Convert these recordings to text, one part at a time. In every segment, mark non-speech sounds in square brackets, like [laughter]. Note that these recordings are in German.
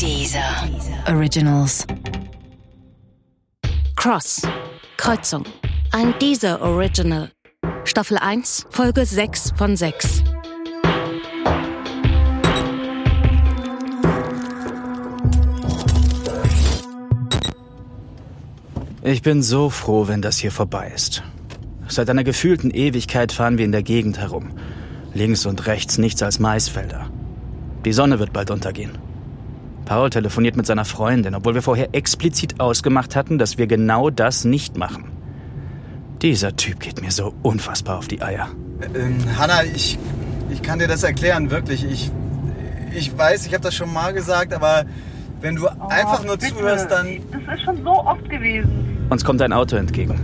Dieser Originals. Cross. Kreuzung. Ein Dieser Original. Staffel 1, Folge 6 von 6. Ich bin so froh, wenn das hier vorbei ist. Seit einer gefühlten Ewigkeit fahren wir in der Gegend herum. Links und rechts nichts als Maisfelder. Die Sonne wird bald untergehen. Paul telefoniert mit seiner Freundin, obwohl wir vorher explizit ausgemacht hatten, dass wir genau das nicht machen. Dieser Typ geht mir so unfassbar auf die Eier. Ähm, Hanna, ich, ich kann dir das erklären, wirklich. Ich, ich weiß, ich habe das schon mal gesagt, aber wenn du Oh, einfach nur bitte. zuhörst, dann... Das ist schon so oft gewesen. Uns kommt ein Auto entgegen.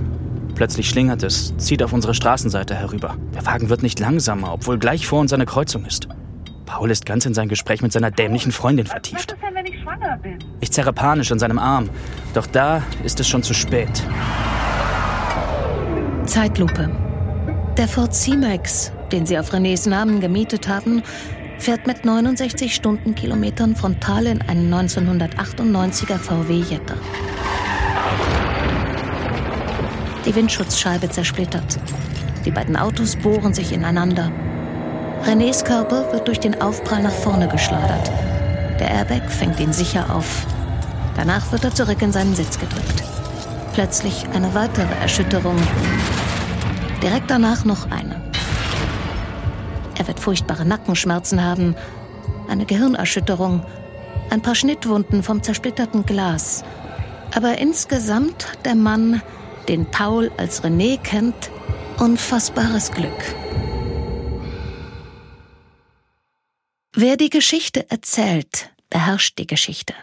Plötzlich schlingert es, zieht auf unsere Straßenseite herüber. Der Wagen wird nicht langsamer, obwohl gleich vor uns eine Kreuzung ist. Paul ist ganz in sein Gespräch mit seiner dämlichen Freundin Was vertieft. ist denn, schwanger bin? Ich zerre panisch an seinem Arm. Doch da ist es schon zu spät. Zeitlupe. Der Ford C-Max, den sie auf Renés Namen gemietet haben, fährt mit 69 Stundenkilometern frontal in einen 1998er VW Jetta. Die Windschutzscheibe zersplittert. Die beiden Autos bohren sich ineinander. Renés Körper wird durch den Aufprall nach vorne geschleudert. Der Airbag fängt ihn sicher auf. Danach wird er zurück in seinen Sitz gedrückt. Plötzlich eine weitere Erschütterung. Direkt danach noch eine. Er wird furchtbare Nackenschmerzen haben, eine Gehirnerschütterung, ein paar Schnittwunden vom zersplitterten Glas. Aber insgesamt hat der Mann, den Paul als René kennt, unfassbares Glück. Wer die Geschichte erzählt, beherrscht die Geschichte.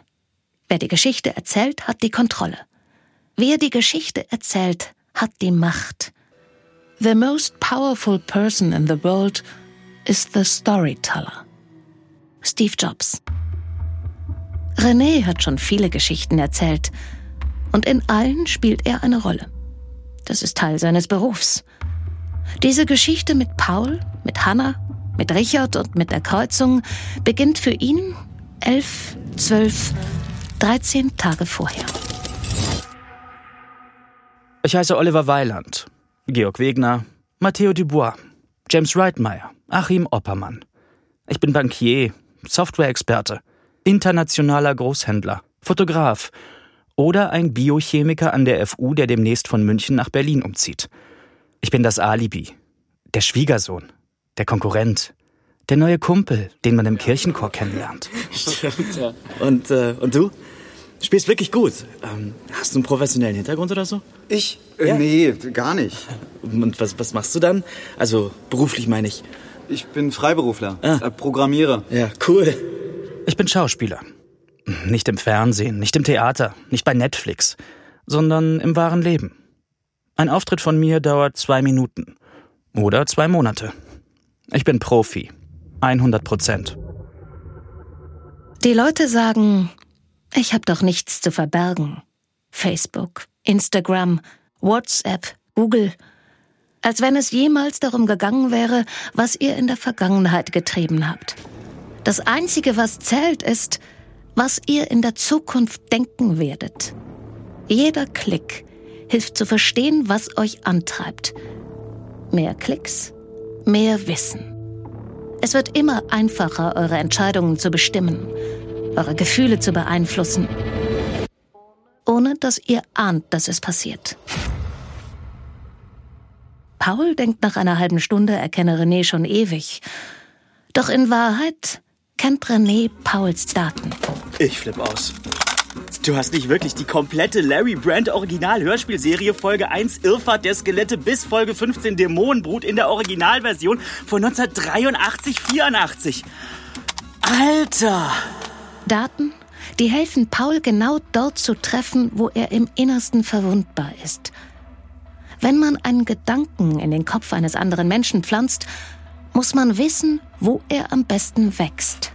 Wer die Geschichte erzählt, hat die Kontrolle. Wer die Geschichte erzählt, hat die Macht. The most powerful person in the world is the storyteller. Steve Jobs. René hat schon viele Geschichten erzählt und in allen spielt er eine Rolle. Das ist Teil seines Berufs. Diese Geschichte mit Paul, mit Hannah, mit Richard und mit der Kreuzung beginnt für ihn elf, zwölf, dreizehn Tage vorher. Ich heiße Oliver Weiland, Georg Wegner, Matteo Dubois, James Reitmeier, Achim Oppermann. Ich bin Bankier, Softwareexperte, internationaler Großhändler, Fotograf oder ein Biochemiker an der FU, der demnächst von München nach Berlin umzieht. Ich bin das Alibi, der Schwiegersohn, der Konkurrent, der neue Kumpel, den man im Kirchenchor kennenlernt. Stimmt, ja. Und, äh, und du? Du spielst wirklich gut. Ähm, hast du einen professionellen Hintergrund oder so? Ich? Äh, Nee, gar nicht. Und was, was machst du dann? Also beruflich meine ich. Ich bin Freiberufler, Ah. äh, Programmierer. Ja, cool. Ich bin Schauspieler. Nicht im Fernsehen, nicht im Theater, nicht bei Netflix, sondern im wahren Leben. Ein Auftritt von mir dauert zwei Minuten. Oder zwei Monate. Ich bin Profi. 100 Prozent. Die Leute sagen, ich habe doch nichts zu verbergen. Facebook, Instagram, WhatsApp, Google. Als wenn es jemals darum gegangen wäre, was ihr in der Vergangenheit getrieben habt. Das Einzige, was zählt, ist, was ihr in der Zukunft denken werdet. Jeder Klick hilft zu verstehen, was euch antreibt. Mehr Klicks, mehr Wissen. Es wird immer einfacher, eure Entscheidungen zu bestimmen, eure Gefühle zu beeinflussen, ohne dass ihr ahnt, dass es passiert. Paul denkt nach einer halben Stunde, er kenne René schon ewig. Doch in Wahrheit kennt René Pauls Daten. Ich flipp aus. Du hast nicht wirklich die komplette Larry Brand Original Hörspielserie Folge 1 Irrfahrt der Skelette bis Folge 15 Dämonenbrut in der Originalversion von 1983 84. Alter! Daten, die helfen Paul genau dort zu treffen, wo er im Innersten verwundbar ist. Wenn man einen Gedanken in den Kopf eines anderen Menschen pflanzt, muss man wissen, wo er am besten wächst.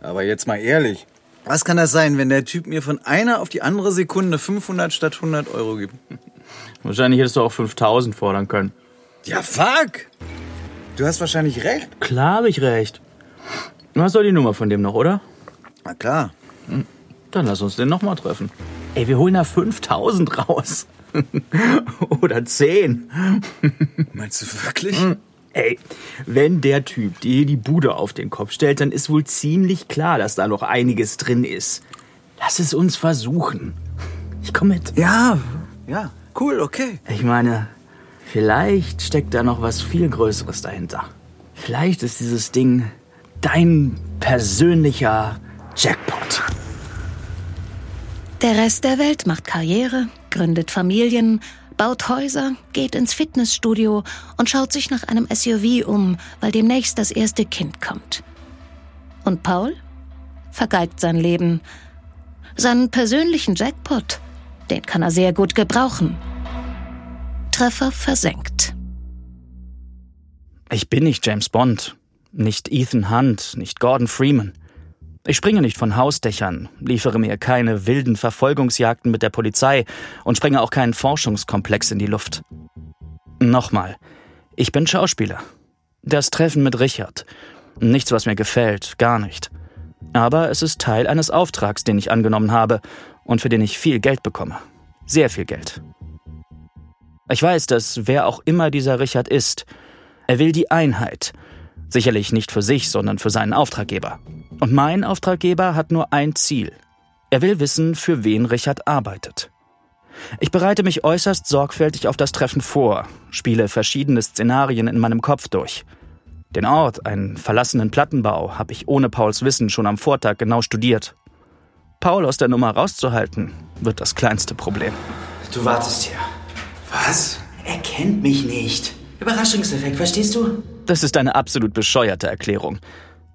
Aber jetzt mal ehrlich. Was kann das sein, wenn der Typ mir von einer auf die andere Sekunde 500 statt 100 Euro gibt? [laughs] Wahrscheinlich hättest du auch 5000 fordern können. Ja, fuck! Du hast wahrscheinlich recht. Klar habe ich recht. Du hast doch die Nummer von dem noch, oder? Na klar. Dann lass uns den nochmal treffen. Ey, wir holen da 5000 raus. [laughs] Oder 10. Meinst du wirklich? Ey, wenn der Typ dir die Bude auf den Kopf stellt, dann ist wohl ziemlich klar, dass da noch einiges drin ist. Lass es uns versuchen. Ich komm mit. Ja, ja, cool, okay. Ich meine, vielleicht steckt da noch was viel Größeres dahinter. Vielleicht ist dieses Ding dein persönlicher Jackpot. Der Rest der Welt macht Karriere, gründet Familien, baut Häuser, geht ins Fitnessstudio und schaut sich nach einem SUV um, weil demnächst das erste Kind kommt. Und Paul vergeigt sein Leben. Seinen persönlichen Jackpot, den kann er sehr gut gebrauchen. Treffer versenkt. Ich bin nicht James Bond, nicht Ethan Hunt, nicht Gordon Freeman. Ich springe nicht von Hausdächern, liefere mir keine wilden Verfolgungsjagden mit der Polizei und sprenge auch keinen Forschungskomplex in die Luft. Nochmal, ich bin Schauspieler. Das Treffen mit Richard. Nichts, was mir gefällt, gar nicht. Aber es ist Teil eines Auftrags, den ich angenommen habe und für den ich viel Geld bekomme. Sehr viel Geld. Ich weiß, dass wer auch immer dieser Richard ist, er will die Einheit. Sicherlich nicht für sich, sondern für seinen Auftraggeber. Und mein Auftraggeber hat nur ein Ziel. Er will wissen, für wen Richard arbeitet. Ich bereite mich äußerst sorgfältig auf das Treffen vor, spiele verschiedene Szenarien in meinem Kopf durch. Den Ort, einen verlassenen Plattenbau, habe ich ohne Pauls Wissen schon am Vortag genau studiert. Paul aus der Nummer rauszuhalten, wird das kleinste Problem. Du wartest hier. Was? Er kennt mich nicht. Überraschungseffekt, verstehst du? Das ist eine absolut bescheuerte Erklärung.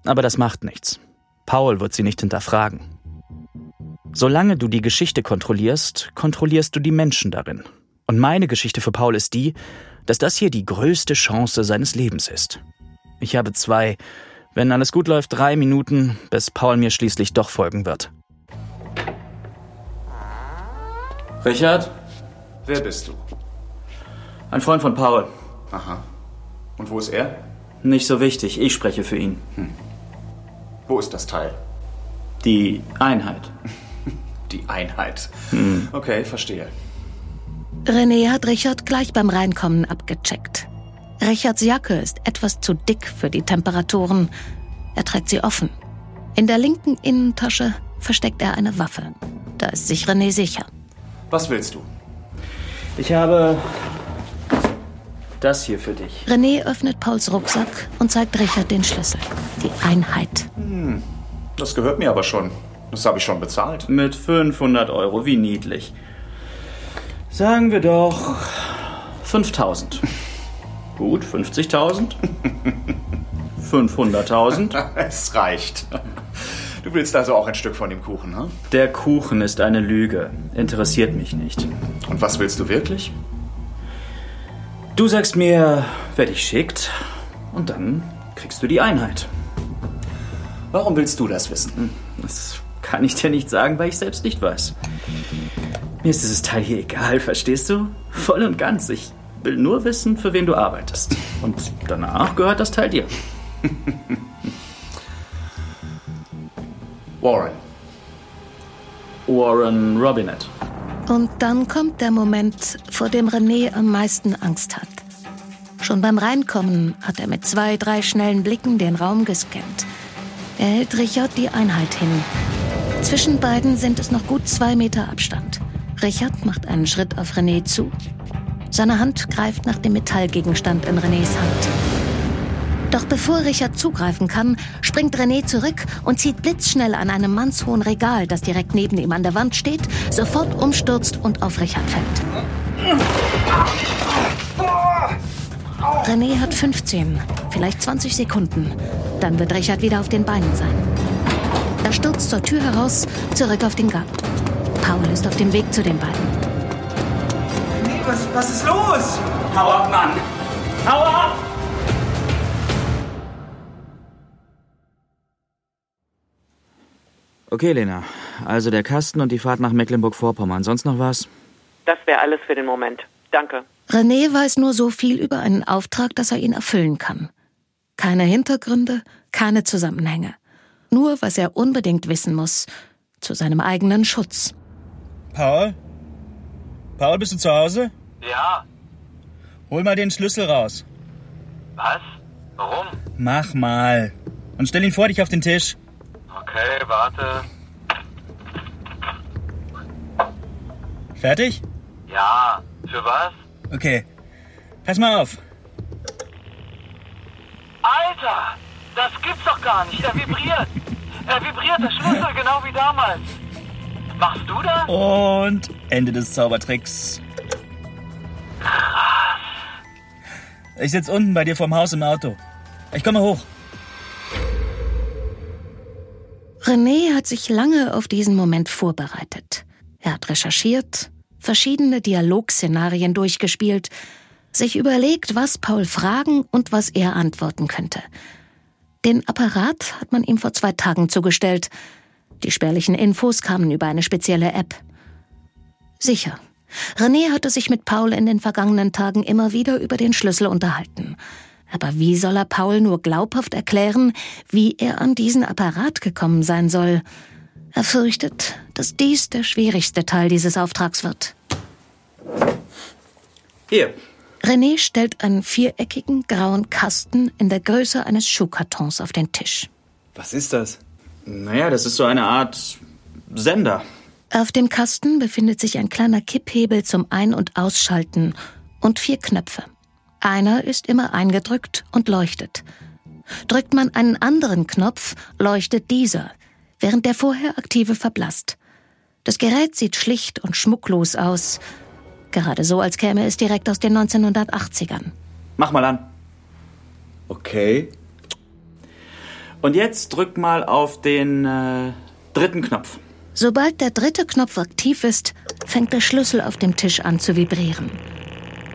Aber das macht nichts. Paul wird sie nicht hinterfragen. Solange du die Geschichte kontrollierst, kontrollierst du die Menschen darin. Und meine Geschichte für Paul ist die, dass das hier die größte Chance seines Lebens ist. Ich habe zwei, wenn alles gut läuft, drei Minuten, bis Paul mir schließlich doch folgen wird. Richard, Wer bist du? ein Freund von Paul. Aha. Und wo ist er? Nicht so wichtig, ich spreche für ihn. Wo ist das Teil? Die Einheit. [laughs] Die Einheit. Okay, verstehe. René hat Richard gleich beim Reinkommen abgecheckt. Richards Jacke ist etwas zu dick für die Temperaturen. Er trägt sie offen. In der linken Innentasche versteckt er eine Waffe. Da ist sich René sicher. Was willst du? Ich habe das hier für dich. René öffnet Pauls Rucksack und zeigt Richard den Schlüssel. Die Einheit. Das gehört mir aber schon. Das habe ich schon bezahlt. Mit 500 Euro, wie niedlich. Sagen wir doch 5000. [laughs] Gut, 50.000. 500.000. [laughs] Es reicht. Du willst also auch ein Stück von dem Kuchen, hm? Der Kuchen ist eine Lüge. Interessiert mich nicht. Und was willst du wirklich? Du sagst mir, wer dich schickt, und dann kriegst du die Einheit. Warum willst du das wissen? Das kann ich dir nicht sagen, weil ich selbst nicht weiß. Mir ist dieses Teil hier egal, verstehst du? Voll und ganz. Ich will nur wissen, für wen du arbeitest. Und danach gehört das Teil dir. Warren. Warren Robinet. Und dann kommt der Moment, vor dem René am meisten Angst hat. Schon beim Reinkommen hat er mit zwei, drei schnellen Blicken den Raum gescannt. Er hält Richard die Einheit hin. Zwischen beiden sind es noch gut zwei Meter Abstand. Richard macht einen Schritt auf René zu. Seine Hand greift nach dem Metallgegenstand in Renés Hand. Doch bevor Richard zugreifen kann, springt René zurück und zieht blitzschnell an einem mannshohen Regal, das direkt neben ihm an der Wand steht, sofort umstürzt und auf Richard fällt. René hat 15, vielleicht 20 Sekunden. Dann wird Richard wieder auf den Beinen sein. Er stürzt zur Tür heraus, zurück auf den Gang. Paul ist auf dem Weg zu den beiden. Nee, was, was ist los? Hau ab, Mann! Hau ab! Okay, Lena. Also der Kasten und die Fahrt nach Mecklenburg-Vorpommern. Sonst noch was? Das wäre alles für den Moment. Danke. René weiß nur so viel über einen Auftrag, dass er ihn erfüllen kann. Keine Hintergründe, keine Zusammenhänge. Nur was er unbedingt wissen muss. Zu seinem eigenen Schutz. Paul? Paul, bist du zu Hause? Ja, Hol mal den Schlüssel raus. was? Warum? Mach mal. Und stell ihn vor dich auf den Tisch. Okay, warte. Fertig? Ja, für was? Okay. Pass mal auf. Alter, das gibt's doch gar nicht. Er vibriert. [laughs] Er vibriert, der Schlüssel, genau wie damals. Machst du das? Und Ende des Zaubertricks. Ich sitz unten bei dir vorm Haus im Auto. Ich komme hoch. René hat sich lange auf diesen Moment vorbereitet. Er hat recherchiert, verschiedene Dialogszenarien durchgespielt, sich überlegt, was Paul fragen und was er antworten könnte. Den Apparat hat man ihm vor zwei Tagen zugestellt. Die spärlichen Infos kamen über eine spezielle App. Sicher. René hatte sich mit Paul in den vergangenen Tagen immer wieder über den Schlüssel unterhalten. Aber wie soll er Paul nur glaubhaft erklären, wie er an diesen Apparat gekommen sein soll? Er fürchtet, dass dies der schwierigste Teil dieses Auftrags wird. Hier. René stellt einen viereckigen grauen Kasten in der Größe eines Schuhkartons auf den Tisch. Was ist das? Naja, das ist so eine Art Sender. Auf dem Kasten befindet sich ein kleiner Kipphebel zum Ein- und Ausschalten und vier Knöpfe. Einer ist immer eingedrückt und leuchtet. Drückt man einen anderen Knopf, leuchtet dieser, während der vorher aktive verblasst. Das Gerät sieht schlicht und schmucklos aus, gerade so, als käme es direkt aus den 1980ern. Mach mal an. Okay. Und jetzt drück mal auf den äh, dritten Knopf. Sobald der dritte Knopf aktiv ist, fängt der Schlüssel auf dem Tisch an zu vibrieren.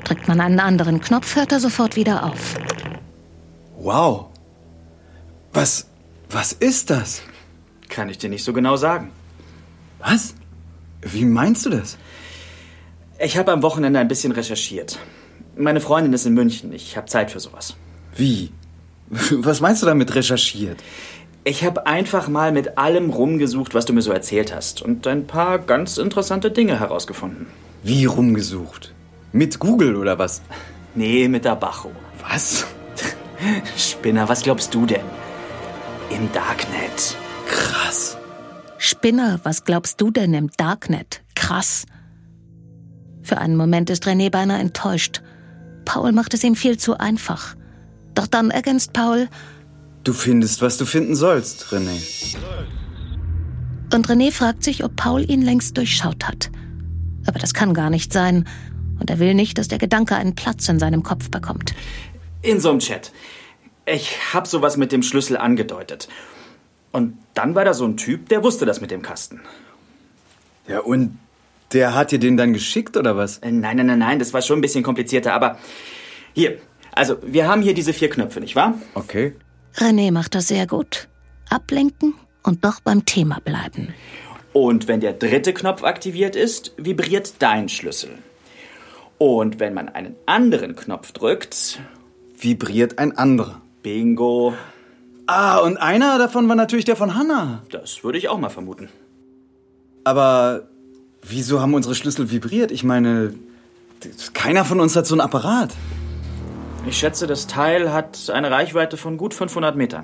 Drückt man einen anderen Knopf, hört er sofort wieder auf. Wow. Was, was ist das? Kann ich dir nicht so genau sagen. Was? Wie meinst du das? Ich habe am Wochenende ein bisschen recherchiert. Meine Freundin ist in München. Ich habe Zeit für sowas. Wie? [laughs] Was meinst du damit recherchiert? Ich habe einfach mal mit allem rumgesucht, was du mir so erzählt hast. Und ein paar ganz interessante Dinge herausgefunden. Wie rumgesucht? Mit Google oder was? Nee, mit der Bacho. Was? [laughs] Spinner, was glaubst du denn? Im Darknet. Krass. Spinner, was glaubst du denn im Darknet? Krass. Für einen Moment ist René beinahe enttäuscht. Paul macht es ihm viel zu einfach. Doch dann ergänzt Paul, Du findest, was du finden sollst, René. und René fragt sich, ob Paul ihn längst durchschaut hat. Aber das kann gar nicht sein. Und er will nicht, dass der Gedanke einen Platz in seinem Kopf bekommt. In so einem Chat. Ich hab sowas mit dem Schlüssel angedeutet. Und dann war da so ein Typ, der wusste das mit dem Kasten. Ja, und der hat dir den dann geschickt oder was? Äh, Nein, nein, nein, nein, das war schon ein bisschen komplizierter, aber hier. Also, wir haben hier diese vier Knöpfe, nicht wahr? Okay. René macht das sehr gut. Ablenken und doch beim Thema bleiben. Und wenn der dritte Knopf aktiviert ist, vibriert dein Schlüssel. Und wenn man einen anderen Knopf drückt, Vibriert ein anderer. bingo, Ah, und einer davon war natürlich der von Hannah. das würde ich auch mal vermuten. Aber wieso haben unsere Schlüssel vibriert? Ich meine, keiner von uns hat so ein Apparat. Ich schätze, das Teil hat eine Reichweite von gut 500 Metern.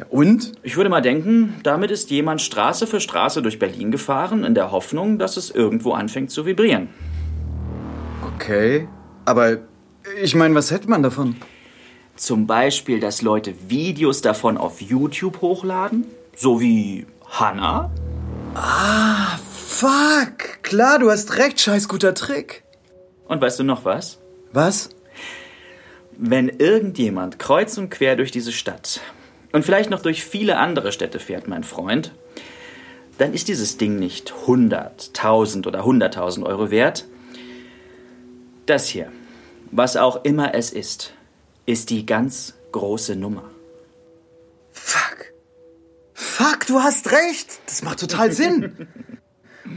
Ja, und? Ich würde mal denken, damit ist jemand Straße für Straße durch Berlin gefahren, in der Hoffnung, dass es irgendwo anfängt zu vibrieren. Okay. Aber ich meine, was hätte man davon? Zum Beispiel, dass Leute Videos davon auf YouTube hochladen, so wie Hannah. Fuck! Klar, du hast recht, scheiß guter Trick. Und weißt du noch was? Was? Wenn irgendjemand kreuz und quer durch diese Stadt und vielleicht noch durch viele andere Städte fährt, mein Freund, dann ist dieses Ding nicht 100, 1000 oder 100.000 Euro wert. Das hier, was auch immer es ist, ist die ganz große Nummer. Fuck. Fuck, du hast recht. Das macht total Sinn.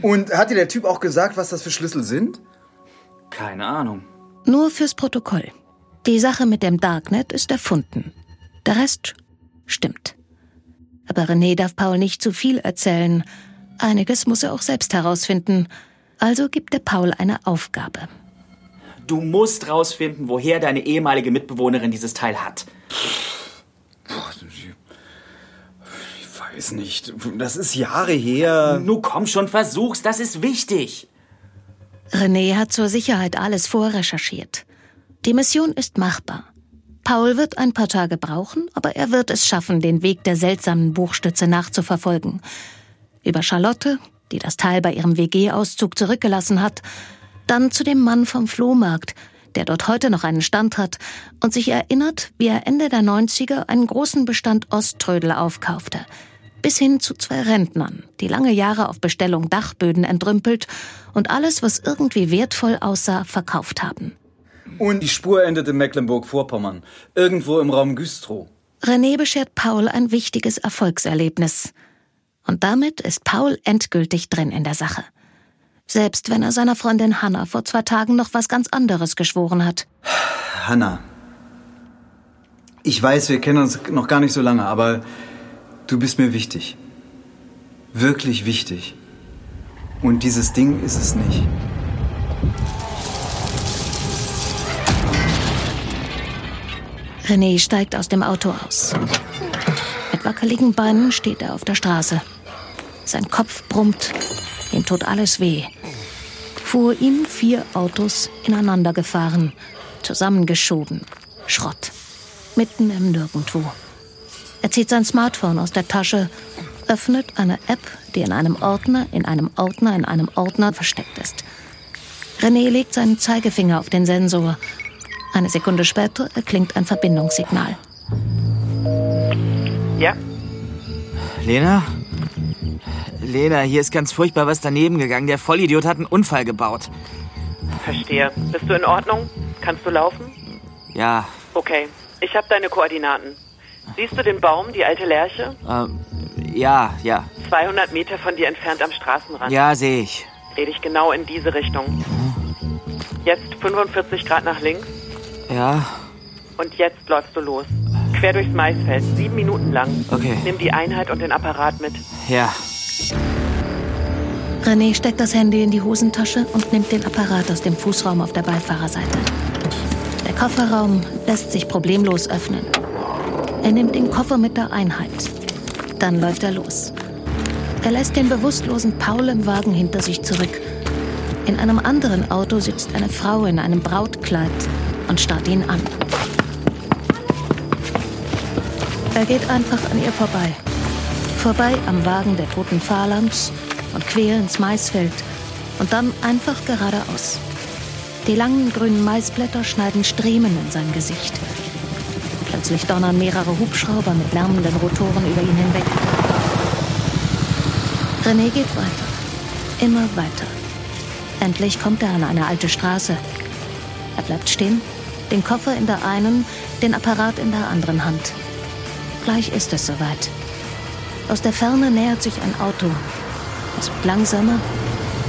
Und hat dir der Typ auch gesagt, was das für Schlüssel sind? Keine Ahnung. Nur fürs Protokoll. Die Sache mit dem Darknet ist erfunden. Der Rest stimmt. Aber René darf Paul nicht zu viel erzählen. Einiges muss er auch selbst herausfinden. Also gibt er Paul eine Aufgabe. Du musst rausfinden, woher deine ehemalige Mitbewohnerin dieses Teil hat. Ich weiß nicht. Das ist Jahre her. Nu komm schon, versuch's, das ist wichtig. René hat zur Sicherheit alles vorrecherchiert. Die Mission ist machbar. Paul wird ein paar Tage brauchen, aber er wird es schaffen, den Weg der seltsamen Buchstütze nachzuverfolgen. Über Charlotte, die das Teil bei ihrem WG-Auszug zurückgelassen hat, dann zu dem Mann vom Flohmarkt, der dort heute noch einen Stand hat und sich erinnert, wie er Ende der 90er einen großen Bestand Osttrödel aufkaufte, bis hin zu zwei Rentnern, die lange Jahre auf Bestellung Dachböden entrümpelt und alles, was irgendwie wertvoll aussah, verkauft haben. Und die Spur endet in Mecklenburg-Vorpommern, irgendwo im Raum Güstrow. René beschert Paul ein wichtiges Erfolgserlebnis. Und damit ist Paul endgültig drin in der Sache. Selbst wenn er seiner Freundin Hannah vor zwei Tagen noch was ganz anderes geschworen hat. Hanna. Ich weiß, wir kennen uns noch gar nicht so lange, aber du bist mir wichtig. Wirklich wichtig. Und dieses Ding ist es nicht. René steigt aus dem Auto aus. Mit wackeligen Beinen steht er auf der Straße. Sein Kopf brummt, ihm tut alles weh. Vor ihm vier Autos ineinander gefahren, zusammengeschoben. Schrott. Mitten im Nirgendwo. Er zieht sein Smartphone aus der Tasche, öffnet eine App, die in einem Ordner, in einem Ordner, in einem Ordner versteckt ist. René legt seinen Zeigefinger auf den Sensor. Eine Sekunde später erklingt ein Verbindungssignal. Ja? Lena? Lena, hier ist ganz furchtbar was daneben gegangen. Der Vollidiot hat einen Unfall gebaut. Verstehe. Bist du in Ordnung? Kannst du laufen? Ja, Okay. Ich habe deine Koordinaten. Siehst du den Baum, die alte Lerche? ähm, ja, ja. 200 Meter von dir entfernt am Straßenrand. Ja, sehe ich. Dreh dich genau in diese Richtung. Jetzt 45 Grad nach links Ja, und jetzt läufst du los. Quer durchs Maisfeld, sieben Minuten lang. Okay. Nimm die Einheit und den Apparat mit. ja. René steckt das Handy in die Hosentasche und nimmt den Apparat aus dem Fußraum auf der Beifahrerseite. Der Kofferraum lässt sich problemlos öffnen. Er nimmt den Koffer mit der Einheit. Dann läuft er los. Er lässt den bewusstlosen Paul im Wagen hinter sich zurück. In einem anderen Auto sitzt eine Frau in einem Brautkleid und starrt ihn an. Er geht einfach an ihr vorbei. Vorbei am Wagen der toten Phalanx und quer ins Maisfeld und dann einfach geradeaus. Die langen grünen Maisblätter schneiden Striemen in sein Gesicht. Plötzlich donnern mehrere Hubschrauber mit lärmenden Rotoren über ihn hinweg. René geht weiter. Immer weiter. Endlich kommt er an eine alte Straße. Er bleibt stehen, den Koffer in der einen, den Apparat in der anderen Hand. Gleich ist es soweit. Aus der Ferne nähert sich ein Auto. Es wird langsamer,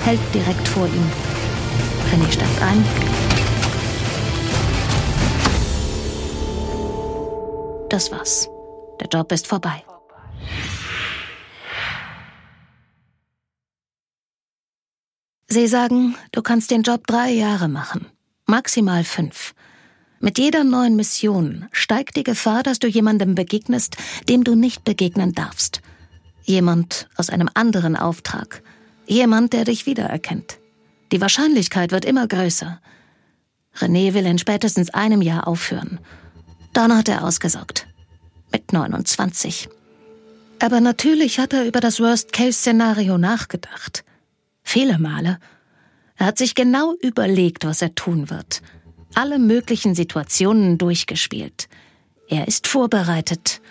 hält direkt vor ihm. René steigt ein. Das war's. Der Job ist vorbei. Sie sagen, du kannst den Job drei Jahre machen. Maximal fünf. Mit jeder neuen Mission steigt die Gefahr, dass du jemandem begegnest, dem du nicht begegnen darfst. Jemand aus einem anderen Auftrag. Jemand, der dich wiedererkennt. Die Wahrscheinlichkeit wird immer größer. René will in spätestens einem Jahr aufhören. Dann hat er ausgesorgt. Mit 29. Aber natürlich hat er über das Worst-Case-Szenario nachgedacht. Viele Male. Er hat sich genau überlegt, was er tun wird. Alle möglichen Situationen durchgespielt. Er ist vorbereitet.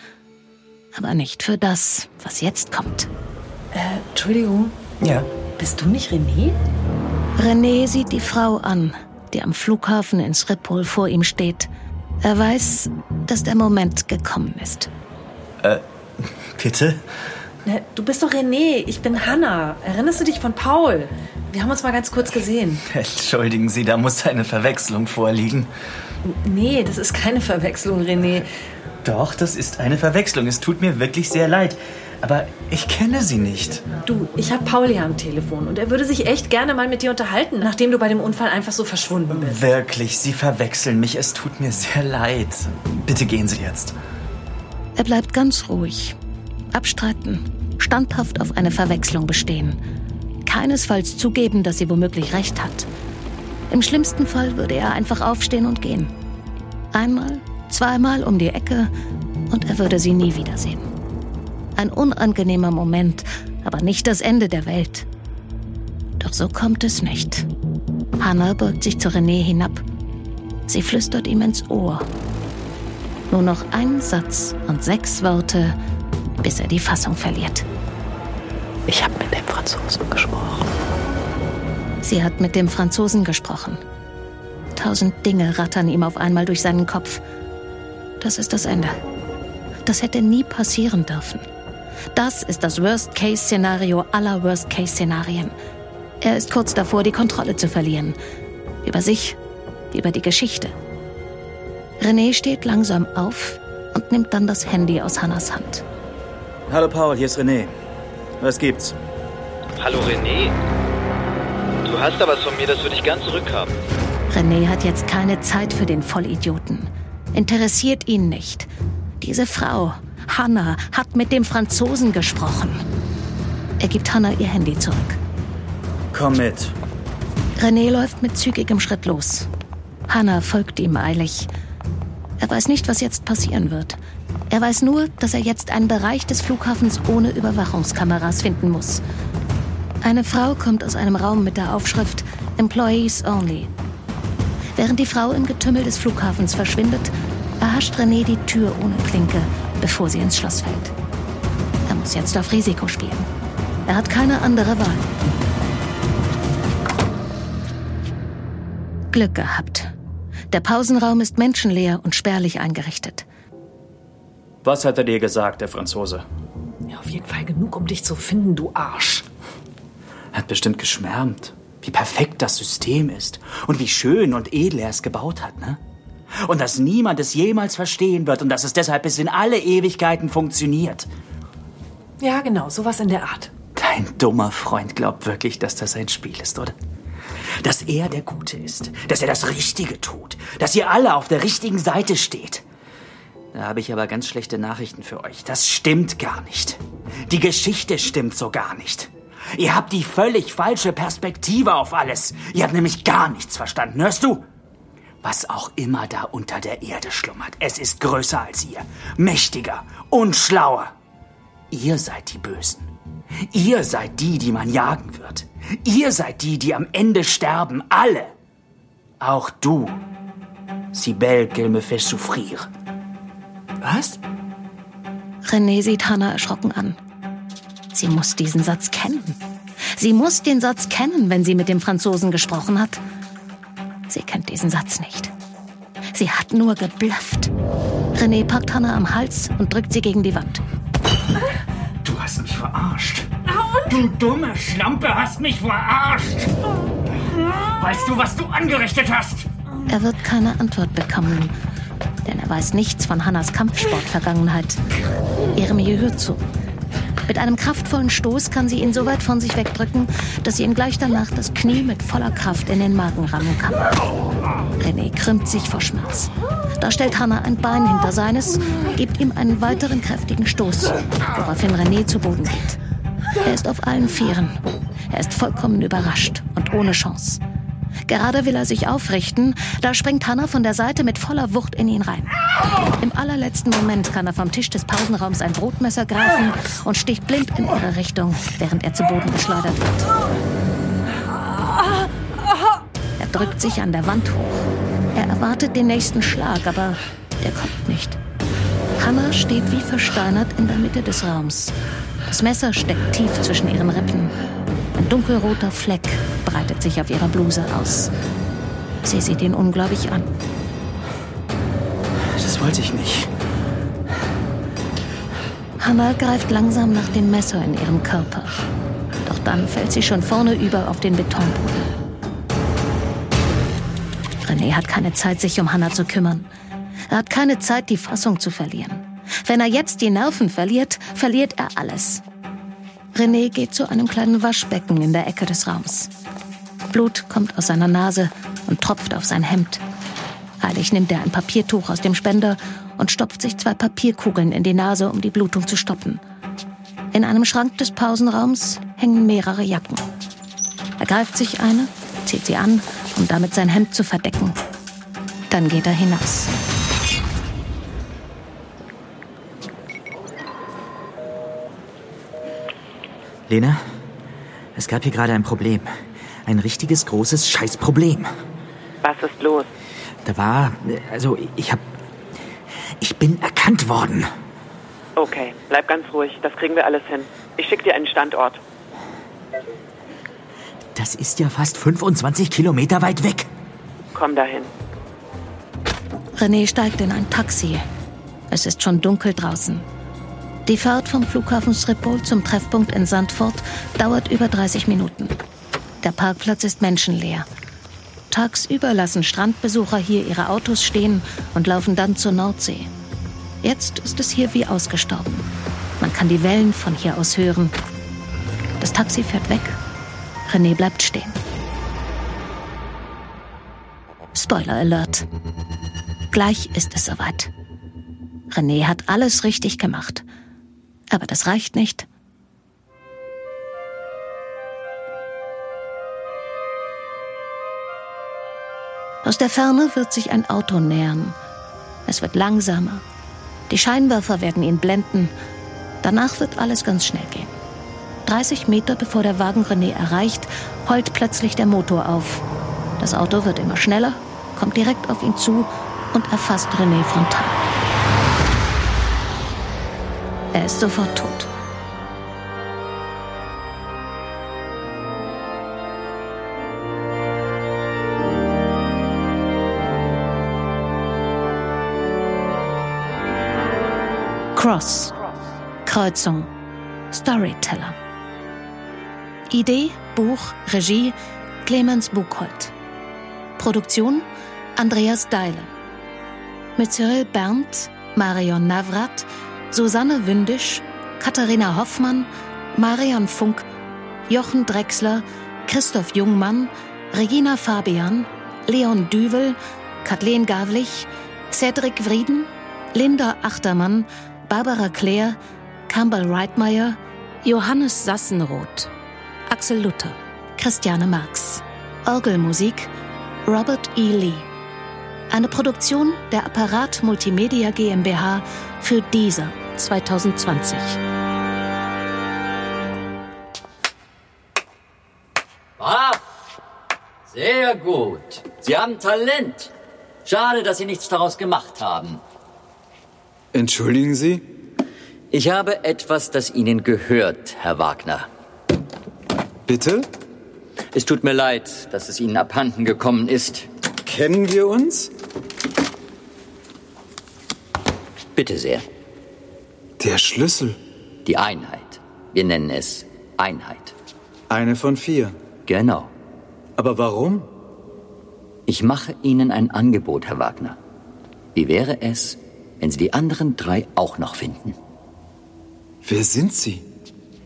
Aber nicht für das, was jetzt kommt. Äh, Entschuldigung. Ja. Bist du nicht René? René sieht die Frau an, die am Flughafen in Schiphol vor ihm steht. Er weiß, dass der Moment gekommen ist. Bitte? Ne, du bist doch René. Ich bin Hanna. Erinnerst du dich von Paul? Wir haben uns mal ganz kurz gesehen. [laughs] Entschuldigen Sie, da muss eine Verwechslung vorliegen. Nee, das ist keine Verwechslung, René. Doch, das ist eine Verwechslung. Es tut mir wirklich sehr leid. Aber ich kenne sie nicht. Du, ich habe Paul hier am Telefon und er würde sich echt gerne mal mit dir unterhalten, nachdem du bei dem Unfall einfach so verschwunden bist. Wirklich, Sie verwechseln mich. Es tut mir sehr leid. Bitte gehen Sie jetzt. Er bleibt ganz ruhig, abstreiten, standhaft auf eine Verwechslung bestehen. Keinesfalls zugeben, dass sie womöglich recht hat. Im schlimmsten Fall würde er einfach aufstehen und gehen. Einmal, zweimal um die Ecke und er würde sie nie wiedersehen. Ein unangenehmer Moment, aber nicht das Ende der Welt. Doch so kommt es nicht. Hannah beugt sich zu René hinab. Sie flüstert ihm ins Ohr. Nur noch ein Satz und sechs Worte, bis er die Fassung verliert. Ich habe mit dem Franzosen gesprochen. Sie hat mit dem Franzosen gesprochen. Tausend Dinge rattern ihm auf einmal durch seinen Kopf. Das ist das Ende. Das hätte nie passieren dürfen. Das ist das Worst-Case-Szenario aller Worst-Case-Szenarien. Er ist kurz davor, die Kontrolle zu verlieren. Über sich, über die Geschichte. René steht langsam auf und nimmt dann das Handy aus Hannas Hand. Hallo Paul, hier ist René. Was gibt's? Hallo René. Du hast da was von mir, das würde ich gern zurückhaben. René hat jetzt keine Zeit für den Vollidioten. Interessiert ihn nicht. Diese Frau, Hannah, hat mit dem Franzosen gesprochen. Er gibt Hannah ihr Handy zurück. Komm mit. René läuft mit zügigem Schritt los. Hannah folgt ihm eilig. Er weiß nicht, was jetzt passieren wird. Er weiß nur, dass er jetzt einen Bereich des Flughafens ohne Überwachungskameras finden muss. Eine Frau kommt aus einem Raum mit der Aufschrift Employees Only. Während die Frau im Getümmel des Flughafens verschwindet, erhascht René die Tür ohne Klinke, bevor sie ins Schloss fällt. Er muss jetzt auf Risiko spielen. Er hat keine andere Wahl. Glück gehabt. Der Pausenraum ist menschenleer und spärlich eingerichtet. Was hat er dir gesagt, der Franzose? Ja, auf jeden Fall genug, um dich zu finden, du Arsch. Hat bestimmt geschwärmt, wie perfekt das System ist und wie schön und edel er es gebaut hat, ne? Und dass niemand es jemals verstehen wird und dass es deshalb bis in alle Ewigkeiten funktioniert. Ja, genau, sowas in der Art. Dein dummer Freund glaubt wirklich, dass das ein Spiel ist, oder? Dass er der Gute ist, dass er das Richtige tut, dass ihr alle auf der richtigen Seite steht. Da habe ich aber ganz schlechte Nachrichten für euch. Das stimmt gar nicht. Die Geschichte stimmt so gar nicht. Ihr habt die völlig falsche Perspektive auf alles. Ihr habt nämlich gar nichts verstanden, hörst du? Was auch immer da unter der Erde schlummert, es ist größer als ihr, mächtiger und schlauer. Ihr seid die Bösen. Ihr seid die, die man jagen wird. Ihr seid die, die am Ende sterben, alle. Auch du. Si belle qu'elle me fait souffrir. Was? René sieht Hannah erschrocken an. Sie muss diesen Satz kennen. Sie muss den Satz kennen, wenn sie mit dem Franzosen gesprochen hat. Sie kennt diesen Satz nicht. Sie hat nur geblufft. René packt Hannah am Hals und drückt sie gegen die Wand. Du hast mich verarscht. Du dumme Schlampe hast mich verarscht. Weißt du, was du angerichtet hast? Er wird keine Antwort bekommen, denn er weiß nichts von Hannas Kampfsportvergangenheit, ihrem Jiu-Jitsu. Mit einem kraftvollen Stoß kann sie ihn so weit von sich wegdrücken, dass sie ihm gleich danach das Knie mit voller Kraft in den Magen rammen kann. René krümmt sich vor Schmerz. Da stellt Hannah ein Bein hinter seines, gibt ihm einen weiteren kräftigen Stoß, woraufhin René zu Boden geht. Er ist auf allen Vieren. Er ist vollkommen überrascht und ohne Chance. Gerade will er sich aufrichten, da springt Hannah von der Seite mit voller Wucht in ihn rein. Im allerletzten Moment kann er vom Tisch des Pausenraums ein Brotmesser greifen und sticht blind in ihre Richtung, während er zu Boden geschleudert wird. Er drückt sich an der Wand hoch. Er erwartet den nächsten Schlag, aber der kommt nicht. Hannah steht wie versteinert in der Mitte des Raums. Das Messer steckt tief zwischen ihren Rippen. Ein dunkelroter Fleck breitet sich auf ihrer Bluse aus. Sie sieht ihn ungläubig an. Das wollte ich nicht. Hannah greift langsam nach dem Messer in ihrem Körper. Doch dann fällt sie schon vorne über auf den Betonboden. René hat keine Zeit, sich um Hannah zu kümmern. Er hat keine Zeit, die Fassung zu verlieren. Wenn er jetzt die Nerven verliert, verliert er alles. René geht zu einem kleinen Waschbecken in der Ecke des Raums. Blut kommt aus seiner Nase und tropft auf sein Hemd. Eilig nimmt er ein Papiertuch aus dem Spender und stopft sich zwei Papierkugeln in die Nase, um die Blutung zu stoppen. In einem Schrank des Pausenraums hängen mehrere Jacken. Er greift sich eine, zieht sie an, um damit sein Hemd zu verdecken. Dann geht er hinaus. Lena, es gab hier gerade ein Problem. Ein richtiges großes Scheißproblem. Was ist los? Da war, also ich hab, ich bin erkannt worden. Okay, bleib ganz ruhig. Das kriegen wir alles hin. Ich schicke dir einen Standort. Das ist ja fast 25 Kilometer weit weg. Komm dahin. René steigt in ein Taxi. Es ist schon dunkel draußen. Die Fahrt vom Flughafen Schiphol zum Treffpunkt in Sandford dauert über 30 Minuten. Der Parkplatz ist menschenleer. Tagsüber lassen Strandbesucher hier ihre Autos stehen und laufen dann zur Nordsee. Jetzt ist es hier wie ausgestorben. Man kann die Wellen von hier aus hören. Das Taxi fährt weg. René bleibt stehen. Spoiler Alert. Gleich ist es soweit. René hat alles richtig gemacht. Aber das reicht nicht. Aus der Ferne wird sich ein Auto nähern. Es wird langsamer. Die Scheinwerfer werden ihn blenden. Danach wird alles ganz schnell gehen. 30 Meter bevor der Wagen René erreicht, heult plötzlich der Motor auf. Das Auto wird immer schneller, kommt direkt auf ihn zu und erfasst René frontal. Er ist sofort tot. Cross. Kreuzung. Storyteller. Idee, Buch, Regie Clemens Buchholz. Produktion Andreas Deile. Mit Cyril Berndt, Marion Navrat, Susanne Wündisch, Katharina Hoffmann, Marian Funk, Jochen Drechsler, Christoph Jungmann, Regina Fabian, Leon Düvel, Kathleen Gavlich, Cedric Vrieden, Linda Achtermann, Barbara Claire, Campbell Reitmeier, Johannes Sassenroth, Axel Luther, Christiane Marx. Orgelmusik Robert E. Lee. Eine Produktion der Apparat Multimedia GmbH für dieser 2020. Ah, sehr gut. Sie haben Talent. Schade, dass Sie nichts daraus gemacht haben. Entschuldigen Sie? Ich habe etwas, das Ihnen gehört, Herr Wagner. Bitte? Es tut mir leid, dass es Ihnen abhanden gekommen ist. Kennen wir uns? Bitte sehr. Der Schlüssel. Die Einheit. Wir nennen es Einheit. Eine von vier. Genau. Aber warum? Ich mache Ihnen ein Angebot, Herr Wagner. Wie wäre es, wenn Sie die anderen drei auch noch finden? Wer sind Sie?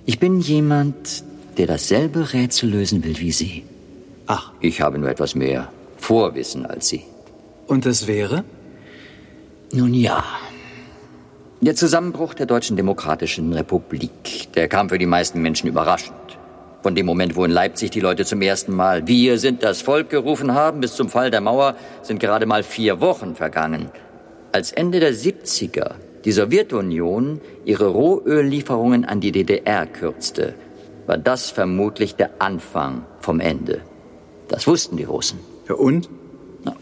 Ich bin jemand, der dasselbe Rätsel lösen will wie Sie. Ach. Ich habe nur etwas mehr Vorwissen als Sie. Und das wäre? Nun ja. Der Zusammenbruch der Deutschen Demokratischen Republik, der kam für die meisten Menschen überraschend. Von dem Moment, wo in Leipzig die Leute zum ersten Mal Wir sind das Volk gerufen haben, bis zum Fall der Mauer sind gerade mal vier Wochen vergangen. Als Ende der 70er die Sowjetunion ihre Rohöllieferungen an die DDR kürzte, war das vermutlich der Anfang vom Ende. Das wussten die Russen. Ja, und?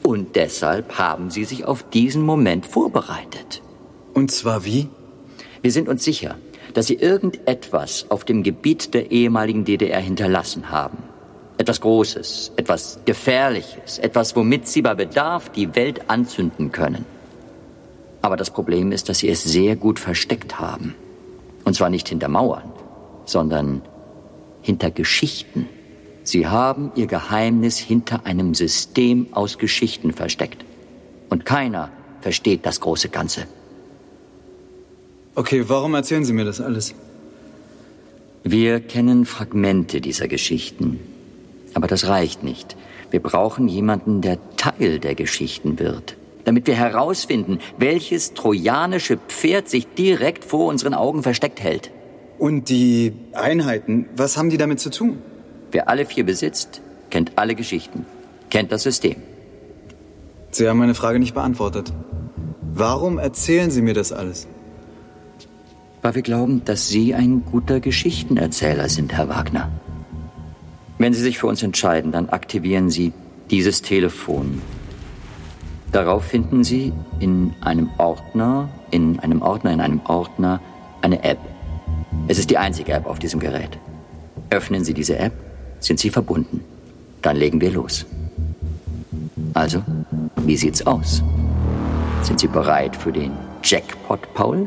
Und deshalb haben sie sich auf diesen Moment vorbereitet. Und zwar wie? Wir sind uns sicher, dass sie irgendetwas auf dem Gebiet der ehemaligen DDR hinterlassen haben. Etwas Großes, etwas Gefährliches, etwas, womit sie bei Bedarf die Welt anzünden können. Aber das Problem ist, dass sie es sehr gut versteckt haben. Und zwar nicht hinter Mauern, sondern hinter Geschichten. Sie haben ihr Geheimnis hinter einem System aus Geschichten versteckt. Und keiner versteht das große Ganze. Okay, warum erzählen Sie mir das alles? Wir kennen Fragmente dieser Geschichten. Aber das reicht nicht. Wir brauchen jemanden, der Teil der Geschichten wird. Damit wir herausfinden, welches trojanische Pferd sich direkt vor unseren Augen versteckt hält. Und die Einheiten, was haben die damit zu tun? Wer alle vier besitzt, kennt alle Geschichten, kennt das System. Sie haben meine Frage nicht beantwortet. Warum erzählen Sie mir das alles? Weil wir glauben, dass Sie ein guter Geschichtenerzähler sind, Herr Wagner. Wenn Sie sich für uns entscheiden, dann aktivieren Sie dieses Telefon. Darauf finden Sie in einem Ordner, in einem Ordner, in einem Ordner eine App. Es ist die einzige App auf diesem Gerät. Öffnen Sie diese App, sind Sie verbunden. Dann legen wir los. Also, wie sieht's aus? Sind Sie bereit für den Jackpot, Paul?